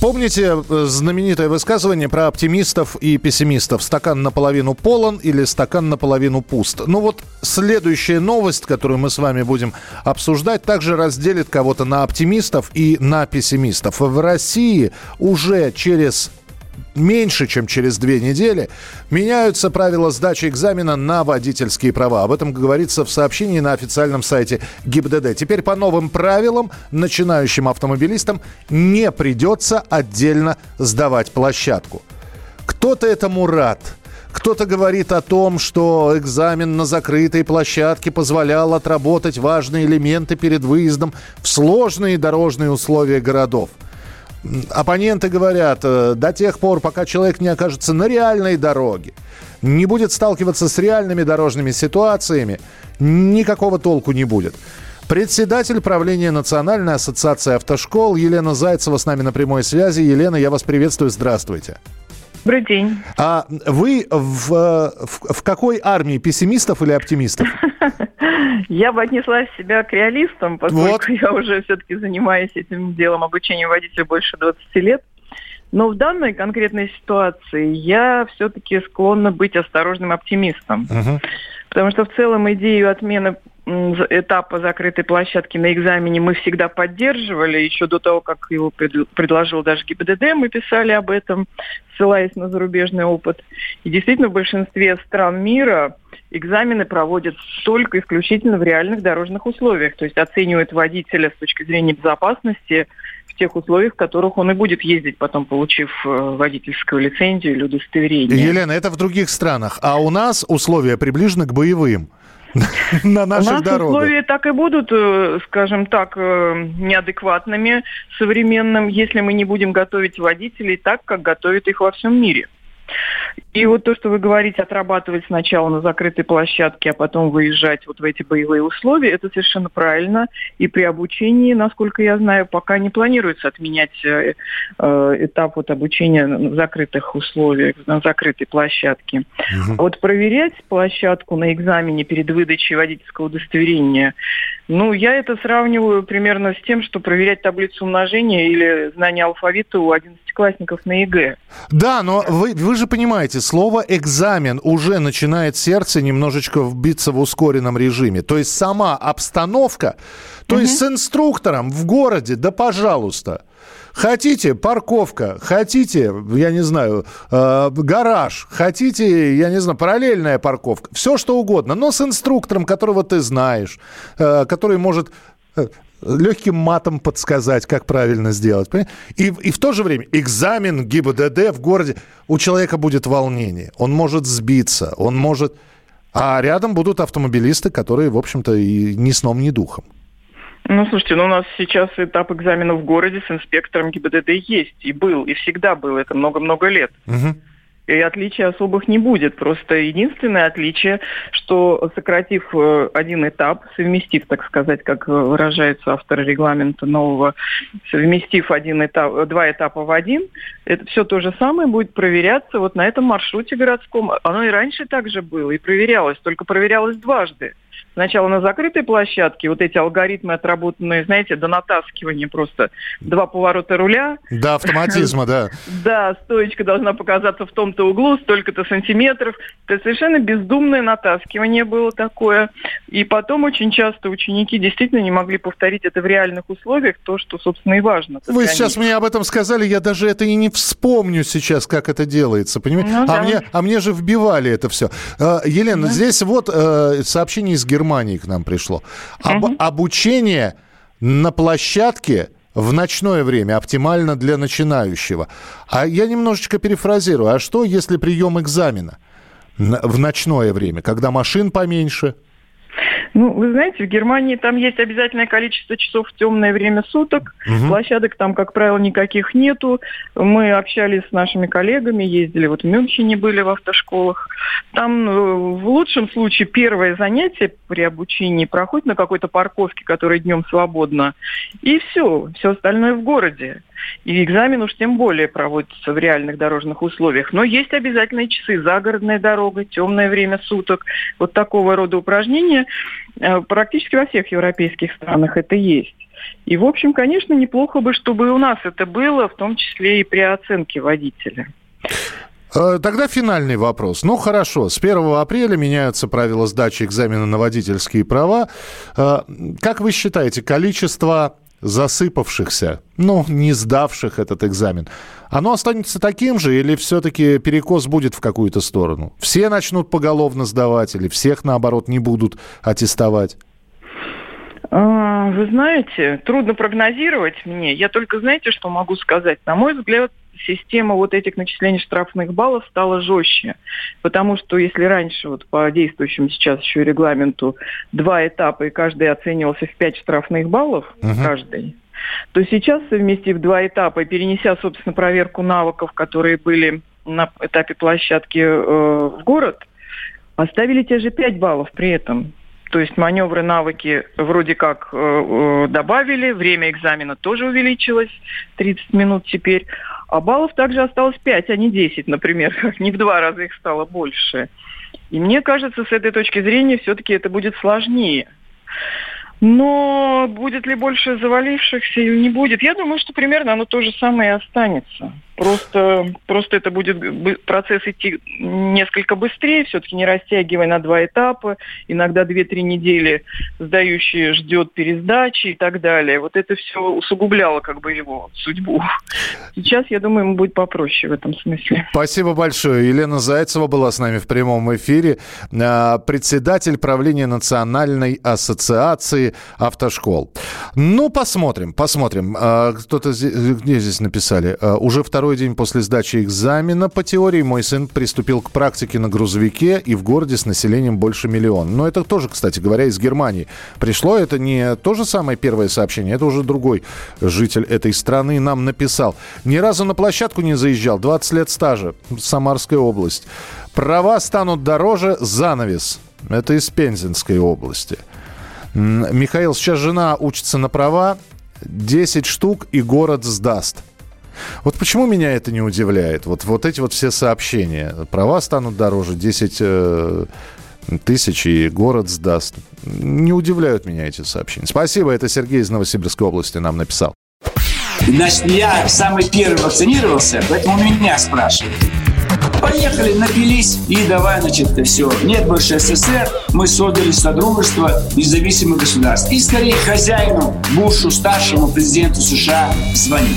Помните э, знаменитое высказывание про оптимистов и пессимистов? Стакан наполовину полон или стакан наполовину пуст? Ну вот следующая новость, которую мы с вами будем обсуждать, также разделит кого-то на оптимистов и на пессимистов. В России уже через меньше, чем через две недели, меняются правила сдачи экзамена на водительские права. Об этом говорится в сообщении на официальном сайте ГИБДД. Теперь по новым правилам начинающим автомобилистам не придется отдельно сдавать площадку. Кто-то этому рад. Кто-то говорит о том, что экзамен на закрытой площадке позволял отработать важные элементы перед выездом в сложные дорожные условия городов – оппоненты говорят, э, до тех пор, пока человек не окажется на реальной дороге, не будет сталкиваться с реальными дорожными ситуациями, никакого толку не будет. Председатель правления Национальной ассоциации автошкол Елена Зайцева с нами на прямой связи. Елена, я вас приветствую, здравствуйте. Добрый день. А вы в, в, в какой армии, пессимистов или оптимистов? Я бы отнесла себя к реалистам, поскольку я уже все-таки занимаюсь этим делом обучения водителя больше 20 лет. Но в данной конкретной ситуации я все-таки склонна быть осторожным оптимистом. Потому что в целом идею отмены этапа закрытой площадки на экзамене мы всегда поддерживали. Еще до того, как его предложил даже ГИБДД, мы писали об этом, ссылаясь на зарубежный опыт. И действительно, в большинстве стран мира экзамены проводят только исключительно в реальных дорожных условиях. То есть оценивают водителя с точки зрения безопасности в тех условиях, в которых он и будет ездить, потом получив э, водительскую лицензию или удостоверение. Елена, это в других странах. А у нас условия приближены к боевым. на наших У нас дорогах. условия так и будут, э, скажем так, э, неадекватными современным, если мы не будем готовить водителей так, как готовят их во всем мире. И вот то, что вы говорите, отрабатывать сначала на закрытой площадке, а потом выезжать вот в эти боевые условия, это совершенно правильно. И при обучении, насколько я знаю, пока не планируется отменять э, э этап вот обучения в закрытых условиях, на закрытой площадке. Угу. Вот проверять площадку на экзамене перед выдачей водительского удостоверения, ну, я это сравниваю примерно с тем, что проверять таблицу умножения или знание алфавита у 11-классников на ЕГЭ. Да, но вы, вы же понимаете, слово «экзамен» уже начинает сердце немножечко вбиться в ускоренном режиме. То есть сама обстановка, то угу. есть с инструктором в городе, да пожалуйста – Хотите парковка, хотите, я не знаю, э, гараж, хотите, я не знаю, параллельная парковка, все что угодно, но с инструктором, которого ты знаешь, э, который может э, легким матом подсказать, как правильно сделать. И, и в то же время экзамен ГИБДД в городе, у человека будет волнение, он может сбиться, он может... А рядом будут автомобилисты, которые, в общем-то, и ни сном, ни духом. Ну, слушайте, ну у нас сейчас этап экзамена в городе с инспектором ГИБДД есть, и был, и всегда был, это много-много лет. Угу. И отличий особых не будет. Просто единственное отличие, что сократив э, один этап, совместив, так сказать, как выражается автор регламента нового, совместив один этап, два этапа в один, это все то же самое будет проверяться вот на этом маршруте городском. Оно и раньше также было, и проверялось, только проверялось дважды сначала на закрытой площадке, вот эти алгоритмы отработанные, знаете, до натаскивания просто два поворота руля. До автоматизма, да. Да, стоечка должна показаться в том-то углу, столько-то сантиметров. Это совершенно бездумное натаскивание было такое. И потом очень часто ученики действительно не могли повторить это в реальных условиях, то, что, собственно, и важно. Вы сейчас мне об этом сказали, я даже это и не вспомню сейчас, как это делается, понимаете? Ну, а, да. мне, а мне же вбивали это все. А, Елена, да. здесь вот э, сообщение из Германии Германии к нам пришло. Об, угу. Обучение на площадке в ночное время оптимально для начинающего. А я немножечко перефразирую. А что, если прием экзамена в ночное время, когда машин поменьше? Ну, вы знаете, в Германии там есть обязательное количество часов в темное время суток. Угу. Площадок там, как правило, никаких нету. Мы общались с нашими коллегами, ездили вот в Мюнхене, были в автошколах. Там э, в лучшем случае первое занятие при обучении проходит на какой-то парковке, которая днем свободна. И все, все остальное в городе. И экзамен уж тем более проводится в реальных дорожных условиях. Но есть обязательные часы, загородная дорога, темное время суток. Вот такого рода упражнения э, практически во всех европейских странах это есть. И, в общем, конечно, неплохо бы, чтобы и у нас это было, в том числе и при оценке водителя. Э, тогда финальный вопрос. Ну хорошо, с 1 апреля меняются правила сдачи экзамена на водительские права. Э, как вы считаете, количество засыпавшихся, ну, не сдавших этот экзамен, оно останется таким же или все-таки перекос будет в какую-то сторону? Все начнут поголовно сдавать или всех, наоборот, не будут аттестовать? А, вы знаете, трудно прогнозировать мне. Я только, знаете, что могу сказать? На мой взгляд, система вот этих начислений штрафных баллов стала жестче. Потому что если раньше вот по действующему сейчас еще регламенту два этапа, и каждый оценивался в пять штрафных баллов, uh-huh. каждый, то сейчас, совместив два этапа и перенеся, собственно, проверку навыков, которые были на этапе площадки э, в город, оставили те же пять баллов при этом. То есть маневры, навыки вроде как э, э добавили, время экзамена тоже увеличилось, 30 минут теперь. А баллов также осталось 5, а не 10, например. Не в два раза их стало больше. И мне кажется, с этой точки зрения все-таки это будет сложнее. Но будет ли больше завалившихся или не будет? Я думаю, что примерно оно то же самое и останется. Просто, просто это будет процесс идти несколько быстрее, все-таки не растягивая на два этапа. Иногда 2-3 недели сдающий ждет пересдачи и так далее. Вот это все усугубляло как бы его судьбу. Сейчас, я думаю, ему будет попроще в этом смысле. Спасибо большое. Елена Зайцева была с нами в прямом эфире. А, председатель правления Национальной ассоциации автошкол. Ну, посмотрим, посмотрим. А, кто-то где здесь написали? А, уже второй второй день после сдачи экзамена по теории мой сын приступил к практике на грузовике и в городе с населением больше миллиона. Но это тоже, кстати говоря, из Германии. Пришло это не то же самое первое сообщение, это уже другой житель этой страны нам написал. Ни разу на площадку не заезжал, 20 лет стажа, Самарская область. Права станут дороже, занавес. Это из Пензенской области. Михаил, сейчас жена учится на права, 10 штук и город сдаст. Вот почему меня это не удивляет? Вот, вот эти вот все сообщения. Права станут дороже, 10 э, тысяч и город сдаст. Не удивляют меня эти сообщения. Спасибо, это Сергей из Новосибирской области нам написал. Значит, я самый первый вакцинировался, поэтому меня спрашивают. Поехали, напились и давай, значит, все. Нет больше СССР, мы создали Содружество независимых государств. И скорее хозяину, Бушу, старшему президенту США звонить.